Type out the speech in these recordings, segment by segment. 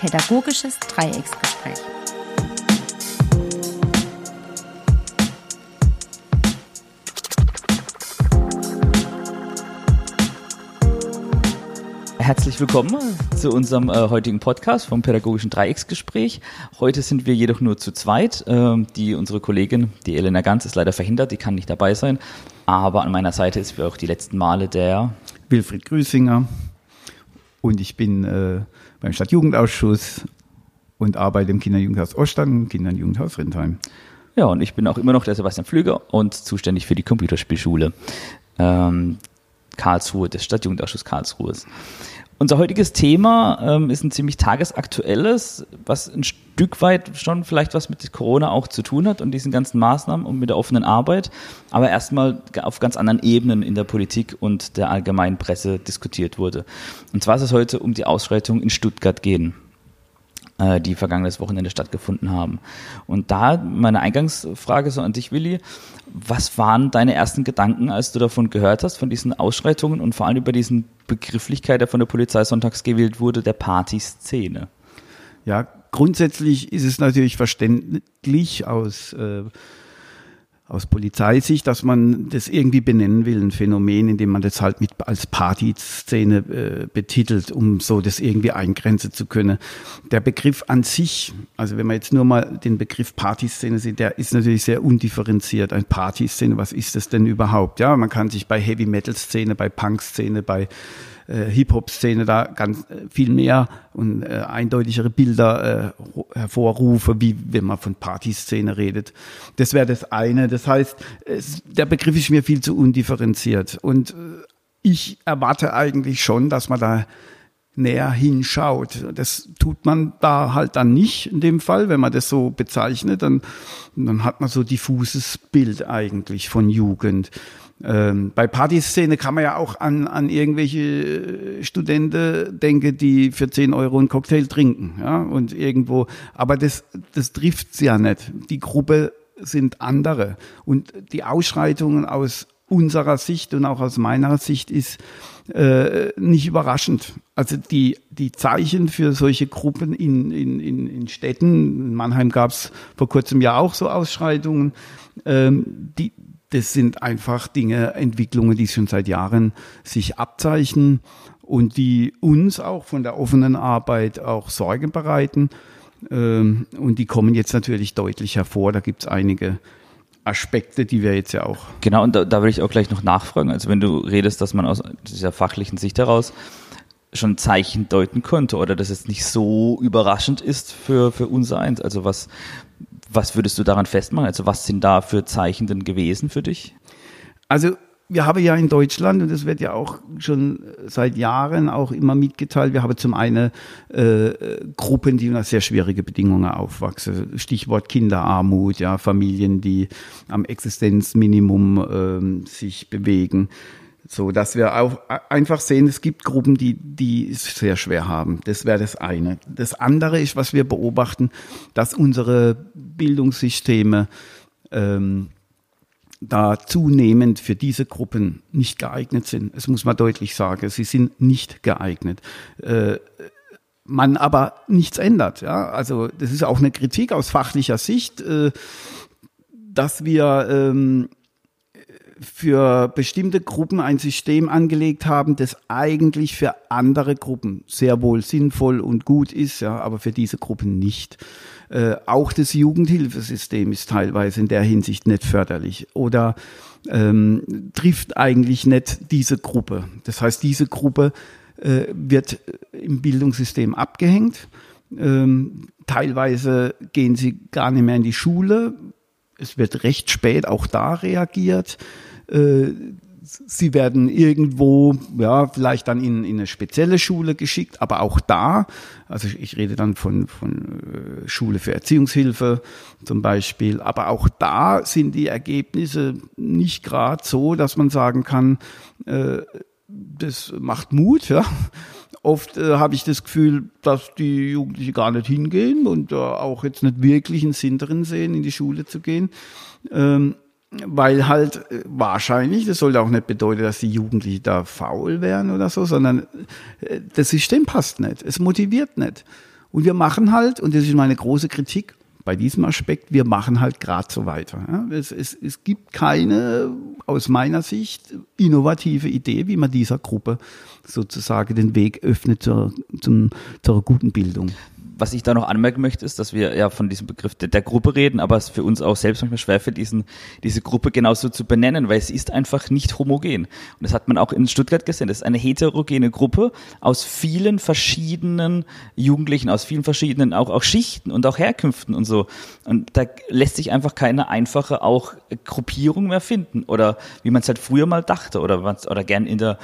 Pädagogisches Dreiecksgespräch. Herzlich willkommen zu unserem äh, heutigen Podcast vom Pädagogischen Dreiecksgespräch. Heute sind wir jedoch nur zu zweit. Ähm, die, unsere Kollegin, die Elena Ganz, ist leider verhindert, die kann nicht dabei sein. Aber an meiner Seite ist für auch die letzten Male der Wilfried Grüßinger und ich bin äh, beim Stadtjugendausschuss und arbeite im Kinderjugendhaus Ostern Kinderjugendhaus Rindheim. Ja, und ich bin auch immer noch der Sebastian Pflüger und zuständig für die Computerspielschule ähm, Karlsruhe, des Stadtjugendausschusses Karlsruhe. Unser heutiges Thema ähm, ist ein ziemlich tagesaktuelles, was ein Stück weit schon vielleicht was mit Corona auch zu tun hat und diesen ganzen Maßnahmen und mit der offenen Arbeit, aber erstmal auf ganz anderen Ebenen in der Politik und der allgemeinen Presse diskutiert wurde. Und zwar ist es heute um die Ausschreitung in Stuttgart gehen äh, die vergangenes Wochenende stattgefunden haben. Und da meine Eingangsfrage so an dich, Willi. Was waren deine ersten Gedanken, als du davon gehört hast, von diesen Ausschreitungen und vor allem über diesen Begrifflichkeit, der von der Polizei sonntags gewählt wurde, der Partyszene? Ja, grundsätzlich ist es natürlich verständlich aus äh, aus Polizeisicht, dass man das irgendwie benennen will, ein Phänomen, indem man das halt mit als Partyszene äh, betitelt, um so das irgendwie eingrenzen zu können. Der Begriff an sich, also wenn man jetzt nur mal den Begriff Partyszene sieht, der ist natürlich sehr undifferenziert. Ein Partyszene, was ist das denn überhaupt? Ja, man kann sich bei Heavy Metal Szene, bei Punk Szene, bei äh, Hip-Hop-Szene da ganz äh, viel mehr und äh, eindeutigere Bilder äh, hervorrufe, wie wenn man von Partyszene redet. Das wäre das eine. Das heißt, es, der Begriff ist mir viel zu undifferenziert. Und äh, ich erwarte eigentlich schon, dass man da näher hinschaut. Das tut man da halt dann nicht in dem Fall, wenn man das so bezeichnet, dann, dann hat man so diffuses Bild eigentlich von Jugend. Ähm, bei Partyszene kann man ja auch an, an irgendwelche äh, Studenten denken, die für 10 Euro einen Cocktail trinken. Ja, und irgendwo, aber das, das trifft's ja nicht. Die Gruppe sind andere. Und die Ausschreitungen aus unserer Sicht und auch aus meiner Sicht ist äh, nicht überraschend. Also die, die Zeichen für solche Gruppen in, in, in, in Städten, in Mannheim gab es vor kurzem ja auch so Ausschreitungen, ähm, die, das sind einfach Dinge, Entwicklungen, die schon seit Jahren sich abzeichnen und die uns auch von der offenen Arbeit auch Sorge bereiten. Ähm, und die kommen jetzt natürlich deutlich hervor. Da gibt es einige Aspekte, die wir jetzt ja auch. Genau, und da, da will ich auch gleich noch nachfragen. Also wenn du redest, dass man aus dieser fachlichen Sicht heraus schon Zeichen deuten konnte oder dass es nicht so überraschend ist für, für unser eins. Also was, was würdest du daran festmachen? Also was sind da für Zeichen denn gewesen für dich? Also wir haben ja in Deutschland, und das wird ja auch schon seit Jahren auch immer mitgeteilt, wir haben zum einen äh, Gruppen, die unter sehr schwierige Bedingungen aufwachsen. Stichwort Kinderarmut, ja, Familien, die am Existenzminimum äh, sich bewegen. So, dass wir auch einfach sehen, es gibt Gruppen, die, die es sehr schwer haben. Das wäre das eine. Das andere ist, was wir beobachten, dass unsere Bildungssysteme ähm, da zunehmend für diese Gruppen nicht geeignet sind. Das muss man deutlich sagen. Sie sind nicht geeignet. Äh, man aber nichts ändert. Ja? Also das ist auch eine Kritik aus fachlicher Sicht, äh, dass wir ähm, für bestimmte Gruppen ein System angelegt haben, das eigentlich für andere Gruppen sehr wohl sinnvoll und gut ist, ja, aber für diese Gruppen nicht. Äh, auch das Jugendhilfesystem ist teilweise in der Hinsicht nicht förderlich oder ähm, trifft eigentlich nicht diese Gruppe. Das heißt, diese Gruppe äh, wird im Bildungssystem abgehängt. Ähm, teilweise gehen sie gar nicht mehr in die Schule. Es wird recht spät auch da reagiert. Äh, sie werden irgendwo, ja, vielleicht dann in, in eine spezielle Schule geschickt, aber auch da, also ich rede dann von, von äh, Schule für Erziehungshilfe zum Beispiel, aber auch da sind die Ergebnisse nicht gerade so, dass man sagen kann, äh, das macht Mut, ja. Oft äh, habe ich das Gefühl, dass die Jugendlichen gar nicht hingehen und äh, auch jetzt nicht wirklich einen Sinn drin sehen, in die Schule zu gehen. Ähm, weil halt äh, wahrscheinlich, das sollte auch nicht bedeuten, dass die Jugendlichen da faul wären oder so, sondern äh, das System passt nicht, es motiviert nicht. Und wir machen halt, und das ist meine große Kritik bei diesem Aspekt, wir machen halt gerade so weiter. Es, es, es gibt keine, aus meiner Sicht, innovative Idee, wie man dieser Gruppe sozusagen den Weg öffnet zur, zum, zur guten Bildung was ich da noch anmerken möchte, ist, dass wir ja von diesem Begriff der, der Gruppe reden, aber es für uns auch selbst manchmal schwerfällt, diesen, diese Gruppe genauso zu benennen, weil es ist einfach nicht homogen. Und das hat man auch in Stuttgart gesehen. Das ist eine heterogene Gruppe aus vielen verschiedenen Jugendlichen, aus vielen verschiedenen auch, auch Schichten und auch Herkünften und so. Und da lässt sich einfach keine einfache auch Gruppierung mehr finden oder wie man es halt früher mal dachte oder, oder gern in der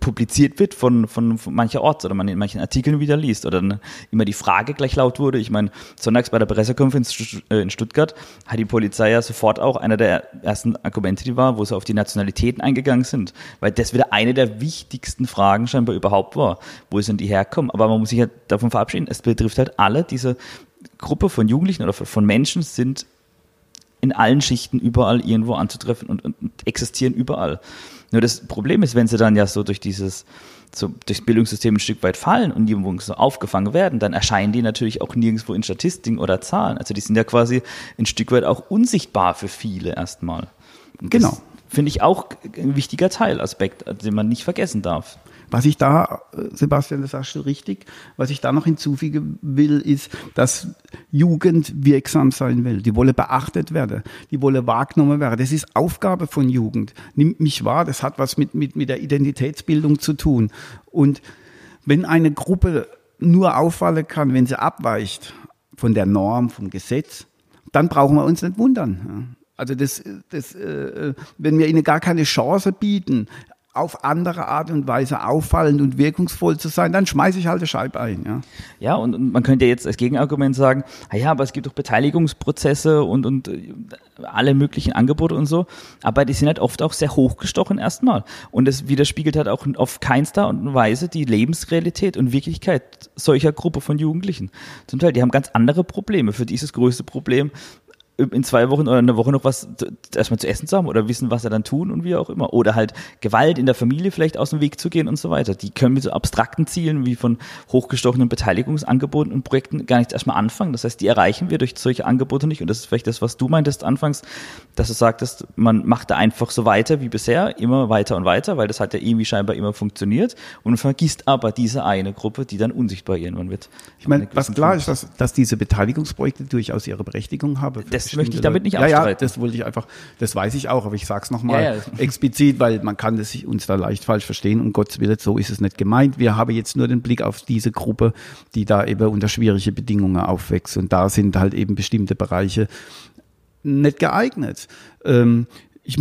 publiziert wird von, von, von mancherorts oder man in manchen Artikeln wieder liest oder dann immer die Frage gleich laut wurde. Ich meine, sonntags bei der Pressekonferenz äh, in Stuttgart hat die Polizei ja sofort auch einer der ersten Argumente, die war, wo sie auf die Nationalitäten eingegangen sind, weil das wieder eine der wichtigsten Fragen scheinbar überhaupt war, wo sind die herkommen. Aber man muss sich ja davon verabschieden, es betrifft halt alle, diese Gruppe von Jugendlichen oder von Menschen sind in allen Schichten überall irgendwo anzutreffen und, und existieren überall. Nur das Problem ist, wenn sie dann ja so durch dieses, so durchs Bildungssystem ein Stück weit fallen und irgendwo so aufgefangen werden, dann erscheinen die natürlich auch nirgendwo in Statistiken oder Zahlen. Also die sind ja quasi ein Stück weit auch unsichtbar für viele erstmal. Genau. Finde ich auch ein wichtiger Teilaspekt, den man nicht vergessen darf. Was ich da, Sebastian, das sagst du richtig, was ich da noch hinzufügen will, ist, dass Jugend wirksam sein will. Die wolle beachtet werden, die wolle wahrgenommen werden. Das ist Aufgabe von Jugend. Nimmt mich wahr, das hat was mit, mit, mit der Identitätsbildung zu tun. Und wenn eine Gruppe nur auffallen kann, wenn sie abweicht von der Norm, vom Gesetz, dann brauchen wir uns nicht wundern. Also das, das, äh, wenn wir ihnen gar keine Chance bieten, auf andere Art und Weise auffallend und wirkungsvoll zu sein, dann schmeiße ich halt eine Scheibe ein. Ja, ja und, und man könnte jetzt als Gegenargument sagen, ja, aber es gibt doch Beteiligungsprozesse und, und äh, alle möglichen Angebote und so, aber die sind halt oft auch sehr hochgestochen erstmal. Und es widerspiegelt halt auch auf keinster und Weise die Lebensrealität und Wirklichkeit solcher Gruppe von Jugendlichen. Zum Teil, die haben ganz andere Probleme. Für dieses größte Problem in zwei Wochen oder eine Woche noch was erstmal zu essen zu haben oder wissen, was er dann tun und wie auch immer. Oder halt Gewalt in der Familie vielleicht aus dem Weg zu gehen und so weiter. Die können mit so abstrakten Zielen wie von hochgestochenen Beteiligungsangeboten und Projekten gar nicht erstmal anfangen. Das heißt, die erreichen wir durch solche Angebote nicht. Und das ist vielleicht das, was du meintest anfangs, dass du sagtest, man macht da einfach so weiter wie bisher, immer weiter und weiter, weil das hat ja irgendwie scheinbar immer funktioniert und vergisst aber diese eine Gruppe, die dann unsichtbar irgendwann wird. Ich meine, was klar ist, dass, dass diese Beteiligungsprojekte durchaus ihre Berechtigung haben. Das das möchte ich damit nicht abstreiten. Ja, ja, das wollte ich einfach, das weiß ich auch, aber ich sage es nochmal ja, ja. explizit, weil man kann das uns da leicht falsch verstehen. Um Gottes Willen, so ist es nicht gemeint. Wir haben jetzt nur den Blick auf diese Gruppe, die da eben unter schwierige Bedingungen aufwächst. Und da sind halt eben bestimmte Bereiche nicht geeignet. Ähm, ich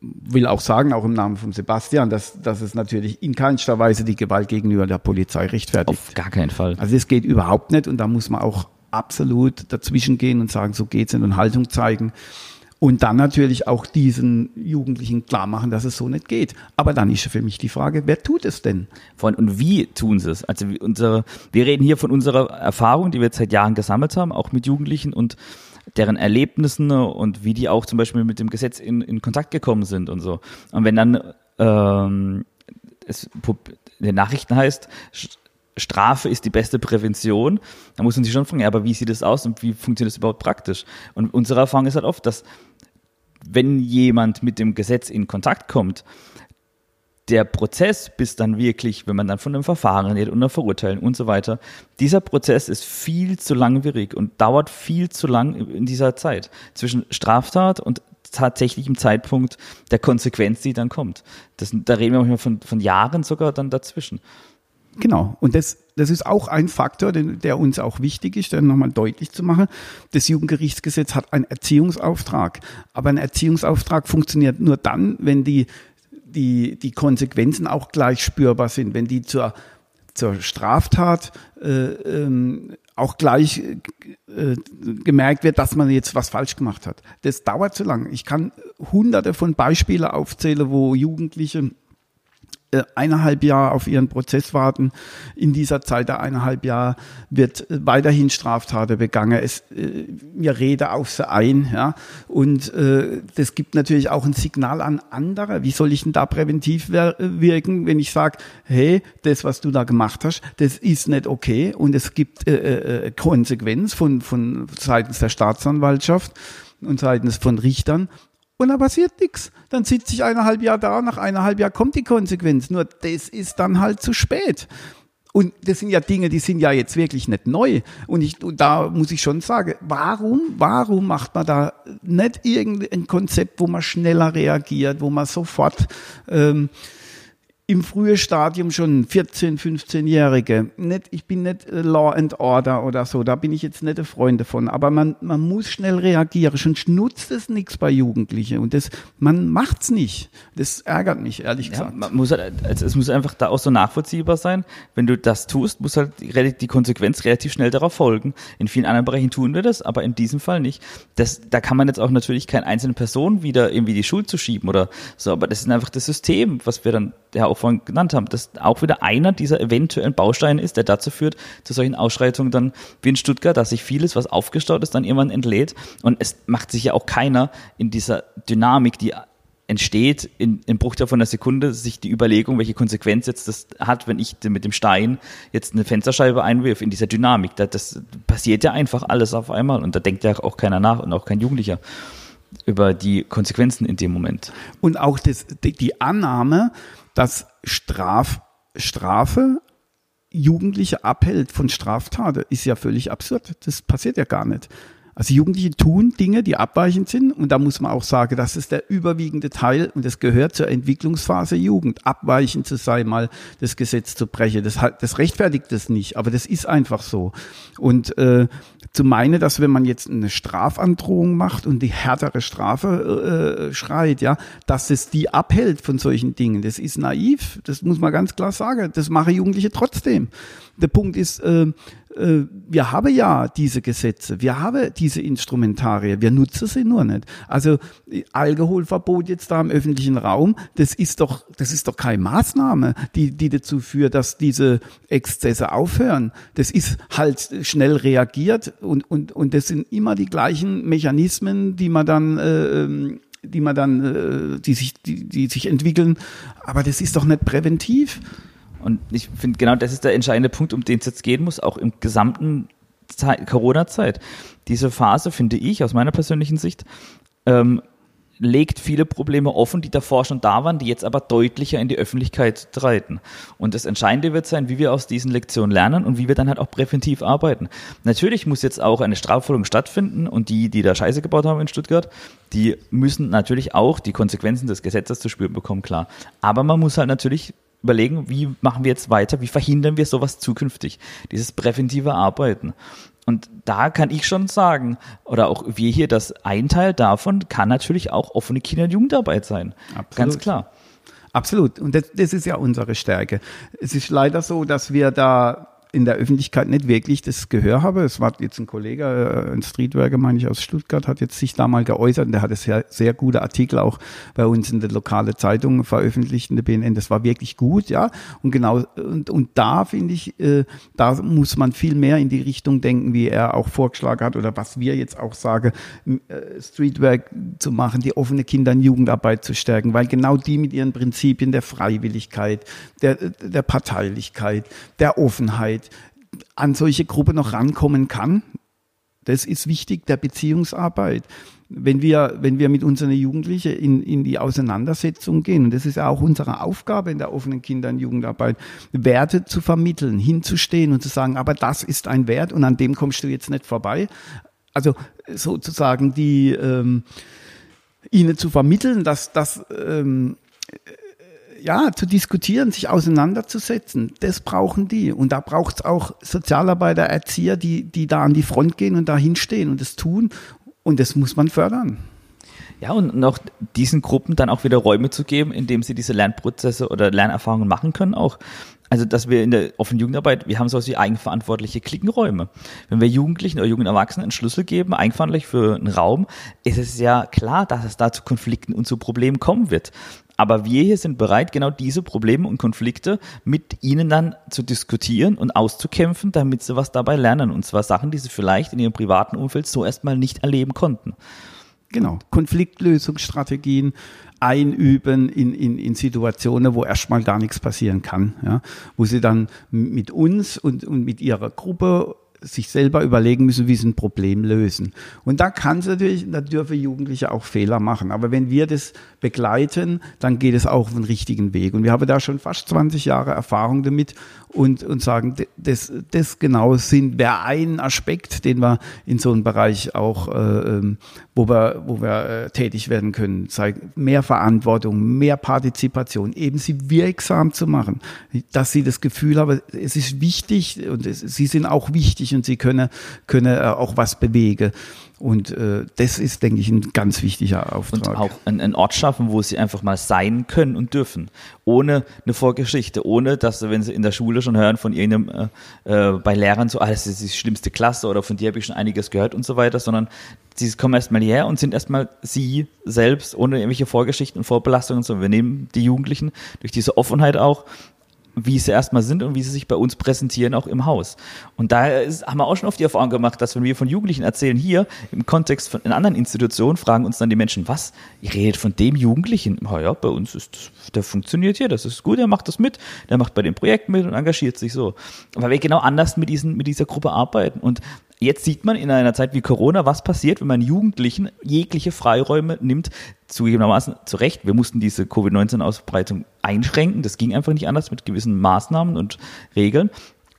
will auch sagen, auch im Namen von Sebastian, dass, dass es natürlich in keinster Weise die Gewalt gegenüber der Polizei rechtfertigt. Auf gar keinen Fall. Also es geht überhaupt nicht und da muss man auch absolut dazwischen gehen und sagen, so geht's nicht und Haltung zeigen. Und dann natürlich auch diesen Jugendlichen klar machen, dass es so nicht geht. Aber dann ist für mich die Frage, wer tut es denn? Von, und wie tun sie es? Also unsere, wir reden hier von unserer Erfahrung, die wir jetzt seit Jahren gesammelt haben, auch mit Jugendlichen und deren Erlebnissen und wie die auch zum Beispiel mit dem Gesetz in, in Kontakt gekommen sind und so. Und wenn dann ähm, es in den Nachrichten heißt, Strafe ist die beste Prävention, da muss man sich schon fragen, ja, aber wie sieht das aus und wie funktioniert das überhaupt praktisch? Und unsere Erfahrung ist halt oft, dass wenn jemand mit dem Gesetz in Kontakt kommt, der Prozess, bis dann wirklich, wenn man dann von einem Verfahren redet und einer Verurteilung und so weiter, dieser Prozess ist viel zu langwierig und dauert viel zu lang in dieser Zeit zwischen Straftat und tatsächlichem Zeitpunkt der Konsequenz, die dann kommt. Das, da reden wir manchmal von, von Jahren sogar dann dazwischen. Genau. Und das, das ist auch ein Faktor, den, der uns auch wichtig ist, dann nochmal deutlich zu machen. Das Jugendgerichtsgesetz hat einen Erziehungsauftrag. Aber ein Erziehungsauftrag funktioniert nur dann, wenn die, die, die Konsequenzen auch gleich spürbar sind, wenn die zur, zur Straftat äh, ähm, auch gleich äh, gemerkt wird, dass man jetzt was falsch gemacht hat. Das dauert zu lang. Ich kann hunderte von Beispielen aufzählen, wo Jugendliche eineinhalb Jahre auf ihren Prozess warten. In dieser Zeit der eineinhalb Jahre wird äh, weiterhin Straftaten begangen. Es, äh, wir reden auf sie ein, ja. Und äh, das gibt natürlich auch ein Signal an andere. Wie soll ich denn da präventiv wirken, wenn ich sage, hey, das, was du da gemacht hast, das ist nicht okay und es gibt äh, äh, Konsequenz von, von seitens der Staatsanwaltschaft und seitens von Richtern und da passiert nichts. Dann sitze ich eineinhalb Jahre da, nach eineinhalb Jahren kommt die Konsequenz. Nur das ist dann halt zu spät. Und das sind ja Dinge, die sind ja jetzt wirklich nicht neu. Und, ich, und da muss ich schon sagen, warum, warum macht man da nicht irgendein Konzept, wo man schneller reagiert, wo man sofort ähm, im frühen Stadium schon 14, 15-Jährige. Nicht, ich bin nicht äh, Law and Order oder so, da bin ich jetzt nicht ein Freund davon. Aber man, man muss schnell reagieren, sonst nutzt es nichts bei Jugendlichen. Und das, man macht's nicht. Das ärgert mich, ehrlich gesagt. Ja, man muss halt, also es muss einfach da auch so nachvollziehbar sein. Wenn du das tust, muss halt die Konsequenz relativ schnell darauf folgen. In vielen anderen Bereichen tun wir das, aber in diesem Fall nicht. Das, da kann man jetzt auch natürlich keine einzelne Person wieder irgendwie die Schuld zu schieben oder so, aber das ist einfach das System, was wir dann ja auch vorhin genannt haben, dass auch wieder einer dieser eventuellen Bausteine ist, der dazu führt, zu solchen Ausschreitungen dann wie in Stuttgart, dass sich vieles, was aufgestaut ist, dann irgendwann entlädt. Und es macht sich ja auch keiner in dieser Dynamik, die entsteht in, im Bruchteil von einer Sekunde sich die Überlegung, welche Konsequenz jetzt das hat, wenn ich mit dem Stein jetzt eine Fensterscheibe einwirf in dieser Dynamik. Das, das passiert ja einfach alles auf einmal und da denkt ja auch keiner nach und auch kein Jugendlicher über die Konsequenzen in dem Moment. Und auch das, die Annahme, dass Straf, Strafe Jugendliche abhält von Straftaten, ist ja völlig absurd. Das passiert ja gar nicht. Also Jugendliche tun Dinge, die abweichend sind und da muss man auch sagen, das ist der überwiegende Teil und das gehört zur Entwicklungsphase Jugend. Abweichend zu sein, mal das Gesetz zu brechen, das, das rechtfertigt das nicht, aber das ist einfach so. Und äh, zu meinen, dass wenn man jetzt eine Strafandrohung macht und die härtere Strafe äh, schreit, ja, dass es die abhält von solchen Dingen, das ist naiv, das muss man ganz klar sagen. Das machen Jugendliche trotzdem. Der Punkt ist, äh, äh, wir haben ja diese Gesetze, wir haben diese Instrumentarien, wir nutzen sie nur nicht. Also Alkoholverbot jetzt da im öffentlichen Raum, das ist doch, das ist doch keine Maßnahme, die, die dazu führt, dass diese Exzesse aufhören. Das ist halt schnell reagiert und, und, und das sind immer die gleichen Mechanismen, die man dann äh, ähm, die man dann, äh, die sich, die, die sich entwickeln. Aber das ist doch nicht präventiv. Und ich finde, genau das ist der entscheidende Punkt, um den es jetzt gehen muss, auch im gesamten Corona-Zeit. Diese Phase, finde ich, aus meiner persönlichen Sicht, ähm, legt viele Probleme offen, die davor schon da waren, die jetzt aber deutlicher in die Öffentlichkeit treten. Und das Entscheidende wird sein, wie wir aus diesen Lektionen lernen und wie wir dann halt auch präventiv arbeiten. Natürlich muss jetzt auch eine Strafverfolgung stattfinden und die, die da Scheiße gebaut haben in Stuttgart, die müssen natürlich auch die Konsequenzen des Gesetzes zu spüren bekommen, klar. Aber man muss halt natürlich überlegen, wie machen wir jetzt weiter, wie verhindern wir sowas zukünftig, dieses präventive Arbeiten. Und da kann ich schon sagen, oder auch wir hier, dass ein Teil davon kann natürlich auch offene Kinder- und Jugendarbeit sein. Absolut. Ganz klar. Absolut. Und das, das ist ja unsere Stärke. Es ist leider so, dass wir da in der Öffentlichkeit nicht wirklich das Gehör habe. Es war jetzt ein Kollege, äh, ein Streetworker, meine ich, aus Stuttgart, hat jetzt sich da mal geäußert und der hat sehr, sehr gute Artikel auch bei uns in der lokale Zeitung veröffentlicht, in der BNN. Das war wirklich gut, ja. Und genau, und, und da finde ich, äh, da muss man viel mehr in die Richtung denken, wie er auch vorgeschlagen hat oder was wir jetzt auch sagen, äh, Streetwork zu machen, die offene Kinder- und Jugendarbeit zu stärken, weil genau die mit ihren Prinzipien der Freiwilligkeit, der, der Parteilichkeit, der Offenheit, an solche Gruppe noch rankommen kann. Das ist wichtig, der Beziehungsarbeit. Wenn wir, wenn wir mit unseren Jugendlichen in, in die Auseinandersetzung gehen, und das ist ja auch unsere Aufgabe in der offenen Kinder- und Jugendarbeit, Werte zu vermitteln, hinzustehen und zu sagen, aber das ist ein Wert und an dem kommst du jetzt nicht vorbei. Also sozusagen die, ähm, ihnen zu vermitteln, dass das ähm, ja, zu diskutieren, sich auseinanderzusetzen, das brauchen die. Und da braucht es auch Sozialarbeiter, Erzieher, die, die da an die Front gehen und da hinstehen und das tun. Und das muss man fördern. Ja, und noch diesen Gruppen dann auch wieder Räume zu geben, indem sie diese Lernprozesse oder Lernerfahrungen machen können auch. Also, dass wir in der offenen Jugendarbeit, wir haben sowas wie eigenverantwortliche Klickenräume. Wenn wir Jugendlichen oder jungen Erwachsenen einen Schlüssel geben, eigenverantwortlich für einen Raum, ist es ja klar, dass es da zu Konflikten und zu Problemen kommen wird. Aber wir hier sind bereit, genau diese Probleme und Konflikte mit ihnen dann zu diskutieren und auszukämpfen, damit sie was dabei lernen. Und zwar Sachen, die sie vielleicht in ihrem privaten Umfeld so erstmal nicht erleben konnten. Genau, Konfliktlösungsstrategien einüben in, in, in Situationen, wo erstmal gar nichts passieren kann. Ja? Wo sie dann mit uns und, und mit ihrer Gruppe sich selber überlegen müssen, wie sie ein Problem lösen. Und da kann es natürlich, da dürfen Jugendliche auch Fehler machen. Aber wenn wir das begleiten, dann geht es auch auf den richtigen Weg. Und wir haben da schon fast 20 Jahre Erfahrung damit und, und sagen, das, das genau sind, wäre ein Aspekt, den wir in so einem Bereich auch, äh, ähm, wo wir, wo wir äh, tätig werden können. Sei mehr Verantwortung, mehr Partizipation, eben sie wirksam zu machen, dass sie das Gefühl haben, es ist wichtig und es, sie sind auch wichtig und sie können, können äh, auch was bewegen. Und äh, das ist, denke ich, ein ganz wichtiger Auftrag. Und auch einen Ort schaffen, wo sie einfach mal sein können und dürfen. Ohne eine Vorgeschichte, ohne dass sie, wenn sie in der Schule schon hören von irgendeinem, äh, äh, bei Lehrern so, ah, das ist die schlimmste Klasse oder von dir habe ich schon einiges gehört und so weiter, sondern sie kommen erstmal hierher und sind erstmal sie selbst, ohne irgendwelche Vorgeschichten und Vorbelastungen. So, wir nehmen die Jugendlichen durch diese Offenheit auch wie sie erstmal sind und wie sie sich bei uns präsentieren, auch im Haus. Und da haben wir auch schon oft die Erfahrung gemacht, dass wenn wir von Jugendlichen erzählen, hier im Kontext von in anderen Institutionen, fragen uns dann die Menschen, was, ihr redet von dem Jugendlichen? Ja, ja bei uns ist, der funktioniert hier, das ist gut, der macht das mit, der macht bei dem Projekt mit und engagiert sich so. Weil wir genau anders mit, diesen, mit dieser Gruppe arbeiten. Und Jetzt sieht man in einer Zeit wie Corona, was passiert, wenn man Jugendlichen jegliche Freiräume nimmt, zugegebenermaßen zu Recht. Wir mussten diese Covid-19-Ausbreitung einschränken. Das ging einfach nicht anders mit gewissen Maßnahmen und Regeln.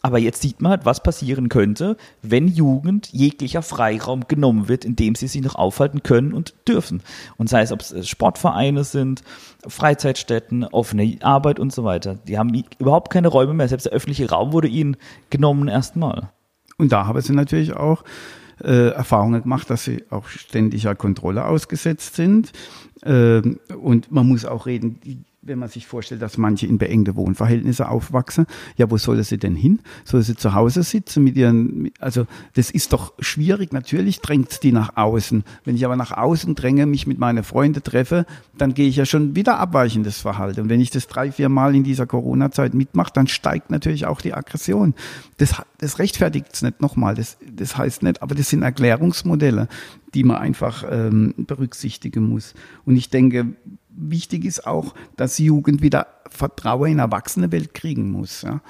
Aber jetzt sieht man halt, was passieren könnte, wenn Jugend jeglicher Freiraum genommen wird, in dem sie sich noch aufhalten können und dürfen. Und sei es, ob es Sportvereine sind, Freizeitstätten, offene Arbeit und so weiter. Die haben überhaupt keine Räume mehr. Selbst der öffentliche Raum wurde ihnen genommen erstmal. Und da haben sie natürlich auch äh, Erfahrungen gemacht, dass sie auch ständiger Kontrolle ausgesetzt sind. Ähm, und man muss auch reden, die wenn man sich vorstellt, dass manche in beengte Wohnverhältnisse aufwachsen, ja, wo soll sie denn hin? Soll sie zu Hause sitzen mit ihren, also das ist doch schwierig. Natürlich drängt die nach außen. Wenn ich aber nach außen dränge, mich mit meinen Freunden treffe, dann gehe ich ja schon wieder abweichendes Verhalten. Und wenn ich das drei, vier Mal in dieser Corona-Zeit mitmache, dann steigt natürlich auch die Aggression. Das, das rechtfertigt es nicht nochmal. Das, das heißt nicht, aber das sind Erklärungsmodelle, die man einfach ähm, berücksichtigen muss. Und ich denke, wichtig ist auch, dass Jugend wieder Vertrauen in Erwachsene-Welt kriegen muss. Ja?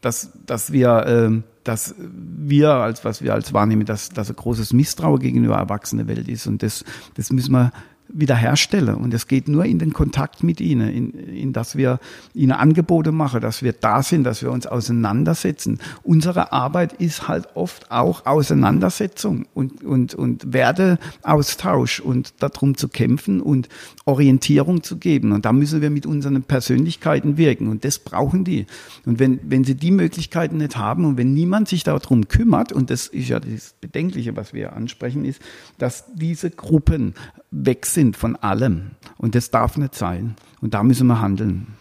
Dass, dass wir, äh, dass wir als was wir als wahrnehmen, dass, dass ein großes Misstrauen gegenüber Erwachsene-Welt ist. Und das, das müssen wir wiederherstellen. Und es geht nur in den Kontakt mit ihnen, in, in dass wir ihnen Angebote machen, dass wir da sind, dass wir uns auseinandersetzen. Unsere Arbeit ist halt oft auch Auseinandersetzung und, und, und Werteaustausch und darum zu kämpfen und Orientierung zu geben. Und da müssen wir mit unseren Persönlichkeiten wirken. Und das brauchen die. Und wenn, wenn sie die Möglichkeiten nicht haben und wenn niemand sich darum kümmert, und das ist ja das Bedenkliche, was wir ansprechen, ist, dass diese Gruppen weg sind von allem. Und das darf nicht sein. Und da müssen wir handeln.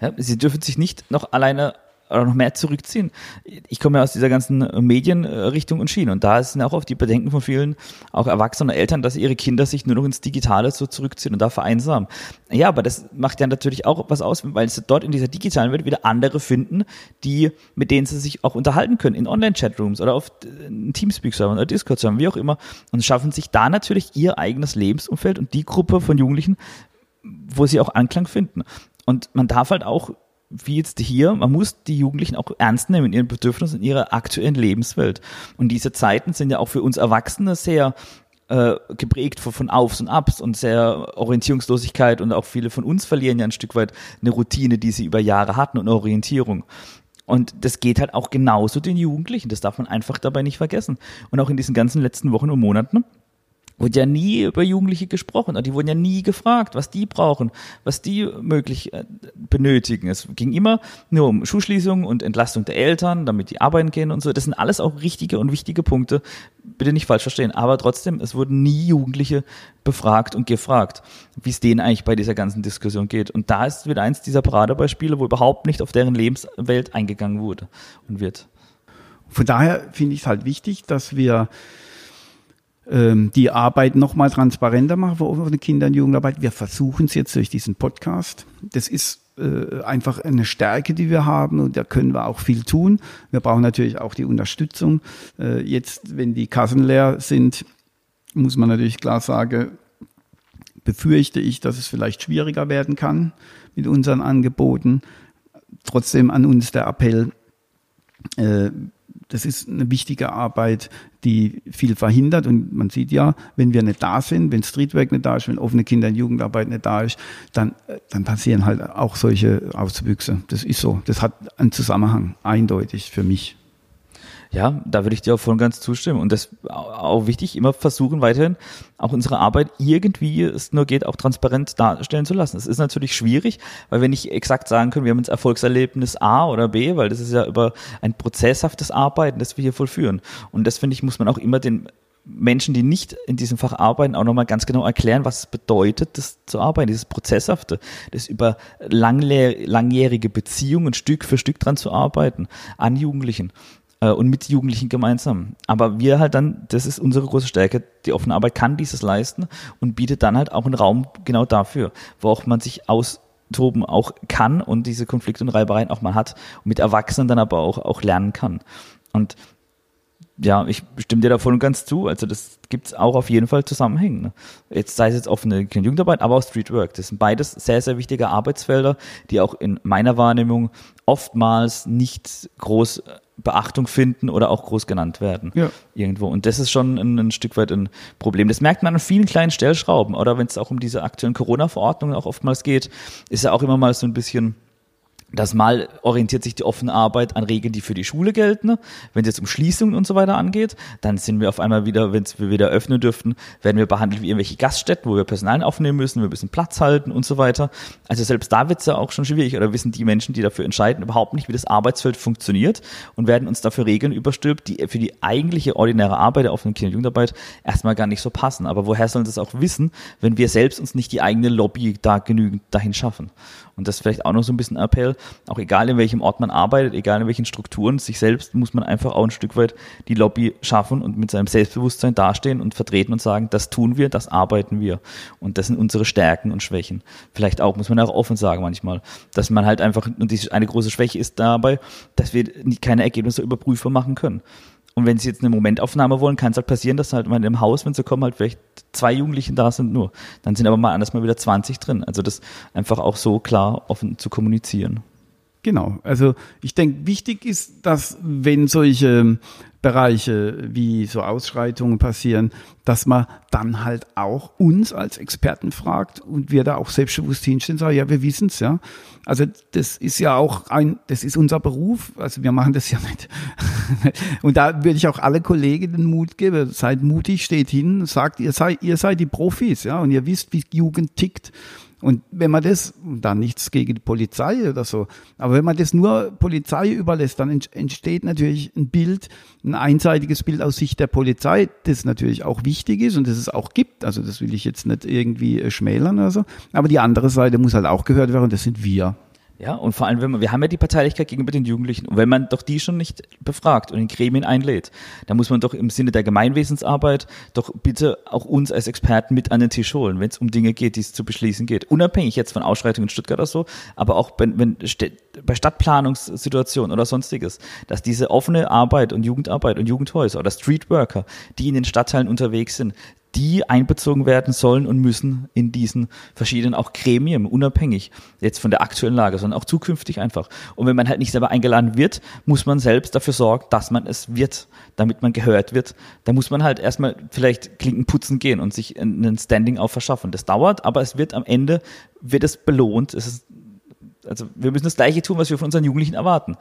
Ja, sie dürfen sich nicht noch alleine oder noch mehr zurückziehen. Ich komme ja aus dieser ganzen Medienrichtung und Schiene und da sind auch oft die Bedenken von vielen, auch Erwachsenen Eltern, dass ihre Kinder sich nur noch ins Digitale so zurückziehen und da vereinsamen. Ja, aber das macht ja natürlich auch was aus, weil sie dort in dieser digitalen Welt wieder andere finden, die, mit denen sie sich auch unterhalten können, in Online-Chatrooms oder auf äh, Teamspeak-Servern oder Discord-Servern, wie auch immer, und schaffen sich da natürlich ihr eigenes Lebensumfeld und die Gruppe von Jugendlichen, wo sie auch Anklang finden. Und man darf halt auch wie jetzt hier, man muss die Jugendlichen auch ernst nehmen in ihren Bedürfnissen, in ihrer aktuellen Lebenswelt. Und diese Zeiten sind ja auch für uns Erwachsene sehr äh, geprägt von, von Aufs und Abs und sehr Orientierungslosigkeit und auch viele von uns verlieren ja ein Stück weit eine Routine, die sie über Jahre hatten und Orientierung. Und das geht halt auch genauso den Jugendlichen. Das darf man einfach dabei nicht vergessen. Und auch in diesen ganzen letzten Wochen und Monaten wurde ja nie über Jugendliche gesprochen. Die wurden ja nie gefragt, was die brauchen, was die möglich äh, benötigen. Es ging immer nur um Schulschließung und Entlastung der Eltern, damit die arbeiten gehen und so. Das sind alles auch richtige und wichtige Punkte. Bitte nicht falsch verstehen. Aber trotzdem, es wurden nie Jugendliche befragt und gefragt, wie es denen eigentlich bei dieser ganzen Diskussion geht. Und da ist wieder eins dieser Paradebeispiele, wo überhaupt nicht auf deren Lebenswelt eingegangen wurde und wird. Von daher finde ich es halt wichtig, dass wir die Arbeit noch mal transparenter machen für offene Kinder- und Jugendarbeit. Wir versuchen es jetzt durch diesen Podcast. Das ist äh, einfach eine Stärke, die wir haben und da können wir auch viel tun. Wir brauchen natürlich auch die Unterstützung. Äh, jetzt, wenn die Kassen leer sind, muss man natürlich klar sagen, befürchte ich, dass es vielleicht schwieriger werden kann mit unseren Angeboten. Trotzdem an uns der Appell, äh, das ist eine wichtige Arbeit, die viel verhindert. Und man sieht ja, wenn wir nicht da sind, wenn Streetwork nicht da ist, wenn offene Kinder- und Jugendarbeit nicht da ist, dann, dann passieren halt auch solche Auswüchse. Das ist so. Das hat einen Zusammenhang, eindeutig für mich. Ja, da würde ich dir auch voll und ganz zustimmen. Und das auch wichtig, immer versuchen weiterhin auch unsere Arbeit irgendwie es nur geht, auch transparent darstellen zu lassen. Es ist natürlich schwierig, weil wir nicht exakt sagen können, wir haben jetzt Erfolgserlebnis A oder B, weil das ist ja über ein prozesshaftes Arbeiten, das wir hier vollführen. Und das finde ich, muss man auch immer den Menschen, die nicht in diesem Fach arbeiten, auch nochmal ganz genau erklären, was es bedeutet, das zu arbeiten, dieses Prozesshafte, das über langjährige Beziehungen Stück für Stück dran zu arbeiten, an Jugendlichen und mit Jugendlichen gemeinsam. Aber wir halt dann, das ist unsere große Stärke, die offene Arbeit kann dieses leisten und bietet dann halt auch einen Raum genau dafür, wo auch man sich austoben auch kann und diese Konflikte und Reibereien auch mal hat und mit Erwachsenen dann aber auch, auch lernen kann. Und ja, ich stimme dir da voll und ganz zu. Also das gibt's auch auf jeden Fall Zusammenhänge. Ne? Jetzt sei es jetzt offene Jugendarbeit, aber auch Streetwork. Das sind beides sehr, sehr wichtige Arbeitsfelder, die auch in meiner Wahrnehmung oftmals nicht groß Beachtung finden oder auch groß genannt werden. Ja. Irgendwo. Und das ist schon ein, ein, Stück weit ein Problem. Das merkt man an vielen kleinen Stellschrauben. Oder wenn es auch um diese aktuellen Corona-Verordnungen auch oftmals geht, ist ja auch immer mal so ein bisschen das Mal orientiert sich die offene Arbeit an Regeln, die für die Schule gelten. Ne? Wenn es jetzt um Schließungen und so weiter angeht, dann sind wir auf einmal wieder, wenn wir wieder öffnen dürften, werden wir behandelt wie irgendwelche Gaststätten, wo wir Personal aufnehmen müssen, wir müssen Platz halten und so weiter. Also selbst da wird es ja auch schon schwierig oder wissen die Menschen, die dafür entscheiden, überhaupt nicht, wie das Arbeitsfeld funktioniert und werden uns dafür Regeln überstülpt, die für die eigentliche ordinäre Arbeit der offenen Kinder- und Jugendarbeit erstmal gar nicht so passen. Aber woher sollen das auch wissen, wenn wir selbst uns nicht die eigene Lobby da genügend dahin schaffen? Und das ist vielleicht auch noch so ein bisschen Appell, auch egal in welchem Ort man arbeitet, egal in welchen Strukturen, sich selbst muss man einfach auch ein Stück weit die Lobby schaffen und mit seinem Selbstbewusstsein dastehen und vertreten und sagen, das tun wir, das arbeiten wir. Und das sind unsere Stärken und Schwächen. Vielleicht auch, muss man auch offen sagen manchmal, dass man halt einfach, und diese eine große Schwäche ist dabei, dass wir keine Ergebnisse überprüfbar machen können. Und wenn sie jetzt eine Momentaufnahme wollen, kann es halt passieren, dass halt mal im Haus, wenn sie kommen, halt vielleicht zwei Jugendlichen da sind nur. Dann sind aber mal anders mal wieder 20 drin. Also das einfach auch so klar offen zu kommunizieren. Genau. Also ich denke, wichtig ist, dass wenn solche Bereiche wie so Ausschreitungen passieren, dass man dann halt auch uns als Experten fragt und wir da auch selbstbewusst hinstehen und sagen, ja, wir wissen's ja. Also das ist ja auch ein, das ist unser Beruf, also wir machen das ja nicht. und da würde ich auch alle Kollegen den Mut geben, seid mutig, steht hin, sagt, ihr seid, ihr seid die Profis, ja, und ihr wisst, wie Jugend tickt. Und wenn man das, dann nichts gegen die Polizei oder so, aber wenn man das nur Polizei überlässt, dann entsteht natürlich ein Bild, ein einseitiges Bild aus Sicht der Polizei, das natürlich auch wichtig ist und das es auch gibt. Also das will ich jetzt nicht irgendwie äh, schmälern oder so. Aber die andere Seite muss halt auch gehört werden das sind wir. Ja, und vor allem, wenn man, wir haben ja die Parteilichkeit gegenüber den Jugendlichen. Und wenn man doch die schon nicht befragt und in Gremien einlädt, dann muss man doch im Sinne der Gemeinwesensarbeit doch bitte auch uns als Experten mit an den Tisch holen, wenn es um Dinge geht, die es zu beschließen geht. Unabhängig jetzt von Ausschreitungen in Stuttgart oder so, aber auch wenn, wenn bei Stadtplanungssituationen oder sonstiges, dass diese offene Arbeit und Jugendarbeit und Jugendhäuser oder Streetworker, die in den Stadtteilen unterwegs sind, die einbezogen werden sollen und müssen in diesen verschiedenen auch Gremien, unabhängig jetzt von der aktuellen Lage, sondern auch zukünftig einfach. Und wenn man halt nicht selber eingeladen wird, muss man selbst dafür sorgen, dass man es wird, damit man gehört wird. Da muss man halt erstmal vielleicht Klinken putzen gehen und sich einen Standing auch verschaffen. Das dauert, aber es wird am Ende, wird es belohnt. Es ist, also wir müssen das Gleiche tun, was wir von unseren Jugendlichen erwarten.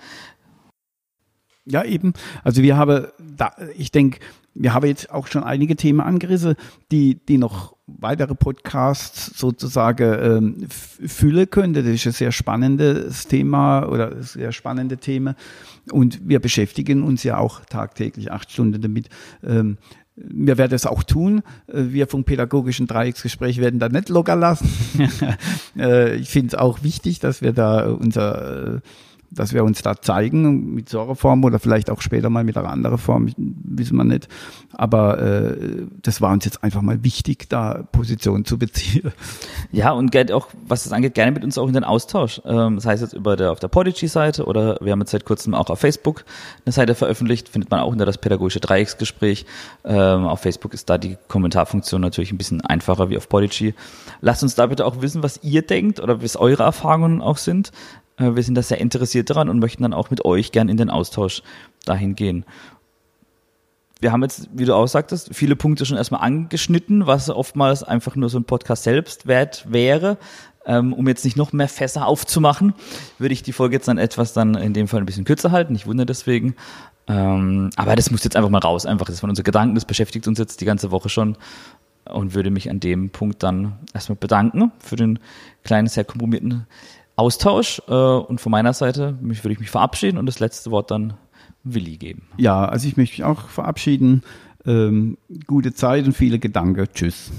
Ja, eben. Also wir haben, da, ich denke, wir haben jetzt auch schon einige Themen angerissen, die, die noch weitere Podcasts sozusagen ähm, füllen könnte. Das ist ein sehr spannendes Thema oder sehr spannende Themen. Und wir beschäftigen uns ja auch tagtäglich acht Stunden damit. Ähm, wir werden es auch tun. Äh, wir vom pädagogischen Dreiecksgespräch werden da nicht locker lassen. Äh, ich finde es auch wichtig, dass wir da unser äh, dass wir uns da zeigen mit so einer Form oder vielleicht auch später mal mit einer anderen Form, wissen wir nicht. Aber äh, das war uns jetzt einfach mal wichtig, da Position zu beziehen. Ja, und auch, was das angeht, gerne mit uns auch in den Austausch. Ähm, das heißt jetzt über der, auf der Podigy-Seite oder wir haben jetzt seit kurzem auch auf Facebook eine Seite veröffentlicht, findet man auch unter das pädagogische Dreiecksgespräch. Ähm, auf Facebook ist da die Kommentarfunktion natürlich ein bisschen einfacher wie auf Podigy. Lasst uns da bitte auch wissen, was ihr denkt oder was eure Erfahrungen auch sind. Äh, wir sind da sehr interessiert daran und möchten dann auch mit euch gern in den Austausch dahin gehen. Wir haben jetzt, wie du auch sagtest, viele Punkte schon erstmal angeschnitten, was oftmals einfach nur so ein Podcast selbst wert wäre. Ähm, um jetzt nicht noch mehr Fässer aufzumachen, würde ich die Folge jetzt dann etwas dann in dem Fall ein bisschen kürzer halten. Ich wundere deswegen. Ähm, aber das muss jetzt einfach mal raus. Einfach, das waren unsere Gedanken, das beschäftigt uns jetzt die ganze Woche schon und würde mich an dem Punkt dann erstmal bedanken für den kleinen, sehr komprimierten Austausch. Äh, und von meiner Seite würde ich mich verabschieden und das letzte Wort dann Willi geben. Ja, also ich möchte mich auch verabschieden. Ähm, gute Zeit und viele Gedanken. Tschüss.